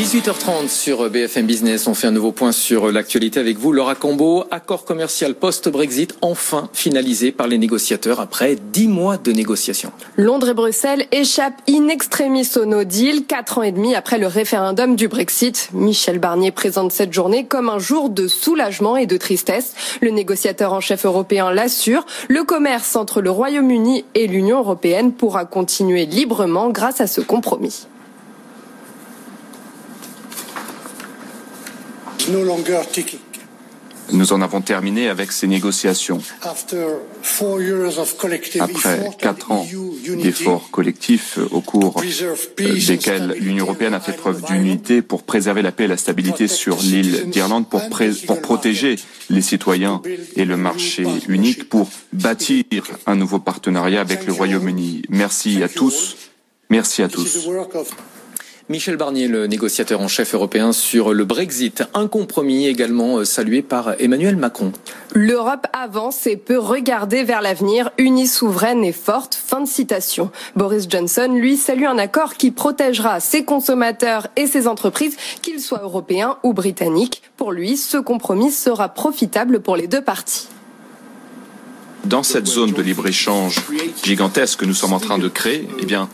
18h30 sur BFM Business, on fait un nouveau point sur l'actualité avec vous. Laura Cambo, accord commercial post-Brexit enfin finalisé par les négociateurs après dix mois de négociations. Londres et Bruxelles échappent in extremis au no deal, quatre ans et demi après le référendum du Brexit. Michel Barnier présente cette journée comme un jour de soulagement et de tristesse. Le négociateur en chef européen l'assure, le commerce entre le Royaume-Uni et l'Union européenne pourra continuer librement grâce à ce compromis. Nous en avons terminé avec ces négociations. Après quatre ans d'efforts collectifs au cours desquels l'Union européenne a fait preuve d'unité pour préserver la paix et la stabilité sur l'île d'Irlande, pour, pour protéger les citoyens et le marché unique, pour bâtir un nouveau partenariat avec le Royaume-Uni. Merci à tous. Merci à tous. Michel Barnier, le négociateur en chef européen sur le Brexit, un compromis également euh, salué par Emmanuel Macron. L'Europe avance et peut regarder vers l'avenir, unie, souveraine et forte. Fin de citation. Boris Johnson, lui, salue un accord qui protégera ses consommateurs et ses entreprises, qu'ils soient européens ou britanniques. Pour lui, ce compromis sera profitable pour les deux parties. Dans cette zone de libre-échange gigantesque que nous sommes en train de créer, eh bien,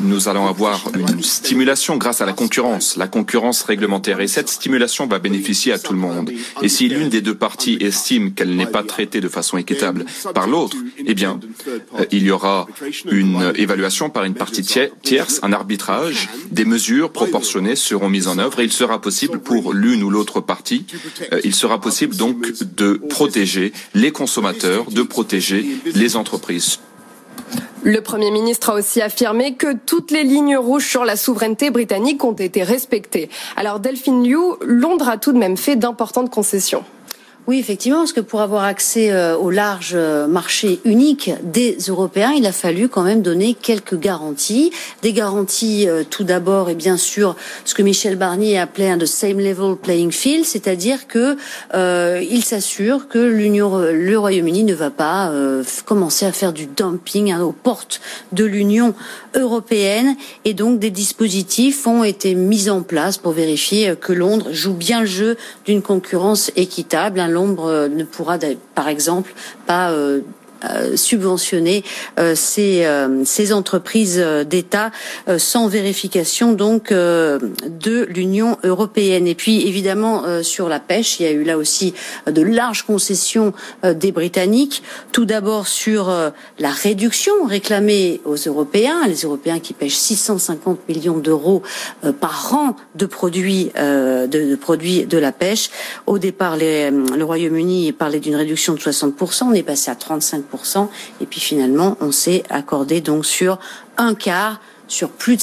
nous allons avoir une stimulation grâce à la concurrence, la concurrence réglementaire. Et cette stimulation va bénéficier à tout le monde. Et si l'une des deux parties estime qu'elle n'est pas traitée de façon équitable par l'autre, eh bien, euh, il y aura une évaluation par une partie tierce, un arbitrage, des mesures proportionnées seront mises en œuvre et il sera possible pour l'une ou l'autre partie, euh, il sera possible donc de protéger les consommateurs de protéger les entreprises. Le Premier ministre a aussi affirmé que toutes les lignes rouges sur la souveraineté britannique ont été respectées. Alors Delphine Liu, Londres a tout de même fait d'importantes concessions. Oui, effectivement, parce que pour avoir accès euh, au large euh, marché unique des Européens, il a fallu quand même donner quelques garanties. Des garanties, euh, tout d'abord, et bien sûr, ce que Michel Barnier appelait un de same level playing field, c'est-à-dire que euh, il s'assure que l'Union, le Royaume-Uni ne va pas commencer à faire du dumping hein, aux portes de l'Union européenne, et donc des dispositifs ont été mis en place pour vérifier que Londres joue bien le jeu d'une concurrence équitable. L'ombre ne pourra, par exemple, pas euh, subventionner euh, ces, euh, ces, entreprises d'État sans vérification donc de l'Union européenne. Et puis évidemment sur la pêche, il y a eu là aussi de larges concessions des Britanniques. Tout d'abord sur la réduction réclamée aux Européens, les Européens qui pêchent 650 millions d'euros par an de produits de, de, produits de la pêche. Au départ, les, le Royaume-Uni parlait d'une réduction de 60%, on est passé à 35 et puis finalement, on s'est accordé donc sur un quart, sur plus de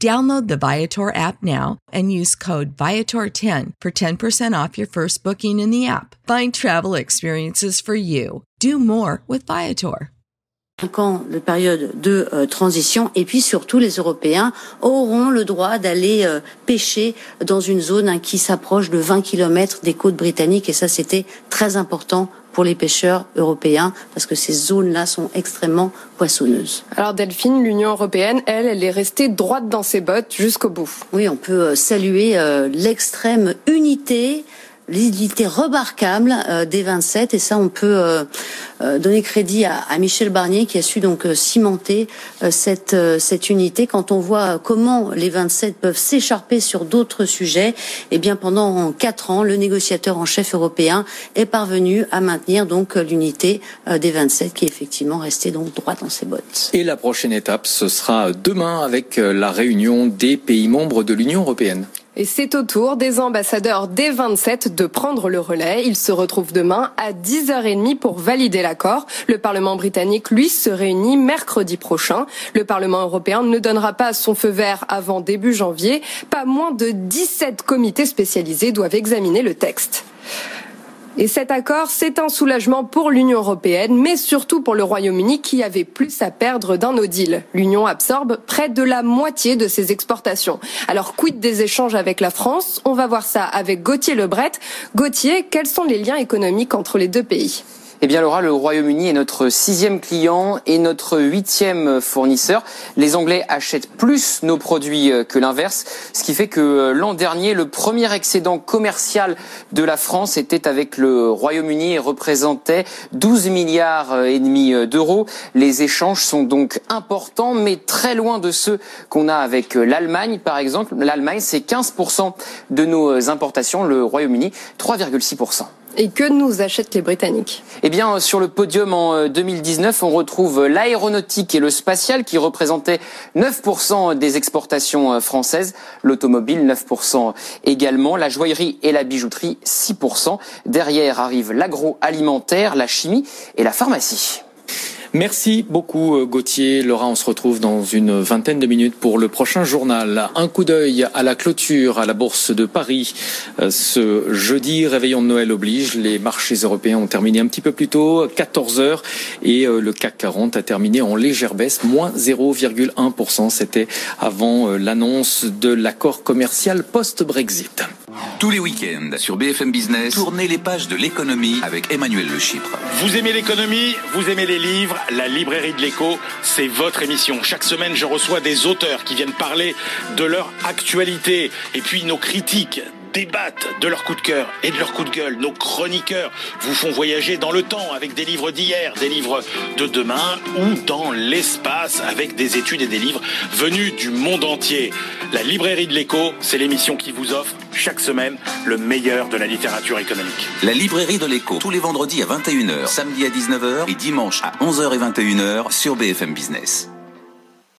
Download the Viator app now and use code Viator10 for 10% off your first booking in the app. Find travel experiences for you. Do more with Viator. Cinq ans de période de euh, transition et puis surtout les Européens auront le droit d'aller euh, pêcher dans une zone hein, qui s'approche de 20 km des côtes britanniques et ça c'était très important pour les pêcheurs européens parce que ces zones-là sont extrêmement poissonneuses. Alors Delphine, l'Union européenne, elle, elle est restée droite dans ses bottes jusqu'au bout. Oui, on peut euh, saluer euh, l'extrême unité l'unité remarquable euh, des 27 et ça on peut euh, euh, donner crédit à, Michel Barnier qui a su donc cimenter cette cette unité quand on voit comment les 27 peuvent s'écharper sur d'autres sujets et eh bien pendant quatre ans le négociateur en chef européen est parvenu à maintenir donc l'unité des 27 qui est effectivement restée donc droit dans ses bottes. Et la prochaine étape ce sera demain avec la réunion des pays membres de l'Union européenne. Et c'est au tour des ambassadeurs des 27 de prendre le relais. Ils se retrouvent demain à 10h30 pour valider l'accord. Le Parlement britannique, lui, se réunit mercredi prochain. Le Parlement européen ne donnera pas son feu vert avant début janvier. Pas moins de 17 comités spécialisés doivent examiner le texte. Et cet accord, c'est un soulagement pour l'Union européenne, mais surtout pour le Royaume-Uni qui avait plus à perdre d'un no deal. L'Union absorbe près de la moitié de ses exportations. Alors, quid des échanges avec la France? On va voir ça avec Gauthier Lebret. Gauthier, quels sont les liens économiques entre les deux pays? Eh bien, Laura, le Royaume-Uni est notre sixième client et notre huitième fournisseur. Les Anglais achètent plus nos produits euh, que l'inverse, ce qui fait que euh, l'an dernier, le premier excédent commercial de la France était avec le Royaume-Uni et représentait 12 milliards euh, et demi d'euros. Les échanges sont donc importants, mais très loin de ceux qu'on a avec l'Allemagne, par exemple. L'Allemagne, c'est 15% de nos importations, le Royaume-Uni, 3,6%. Et que nous achètent les Britanniques? Eh bien, sur le podium en 2019, on retrouve l'aéronautique et le spatial qui représentaient 9% des exportations euh, françaises, l'automobile 9% également, la joaillerie et la bijouterie 6%. Derrière arrive l'agroalimentaire, la chimie et la pharmacie. Merci beaucoup euh, Gauthier. Laura, on se retrouve dans une vingtaine de minutes pour le prochain journal. Un coup d'œil à la clôture à la Bourse de Paris. Euh, ce jeudi, réveillon de Noël oblige. Les marchés européens ont terminé un petit peu plus tôt, 14 heures, et euh, le CAC 40 a terminé en légère baisse, moins 0,1%. C'était avant l'annonce de l'accord commercial post-Brexit. Tous les week-ends sur BFM Business, tournez les pages de l'économie avec Emmanuel Le Chypre. Vous aimez l'économie, vous aimez les livres, la librairie de l'écho, c'est votre émission. Chaque semaine, je reçois des auteurs qui viennent parler de leur actualité et puis nos critiques débattent de leur coup de cœur et de leur coup de gueule. Nos chroniqueurs vous font voyager dans le temps avec des livres d'hier, des livres de demain ou dans l'espace avec des études et des livres venus du monde entier. La librairie de l'écho, c'est l'émission qui vous offre chaque semaine le meilleur de la littérature économique. La librairie de l'écho, tous les vendredis à 21h, samedi à 19h et dimanche à 11h et 21h sur BFM Business.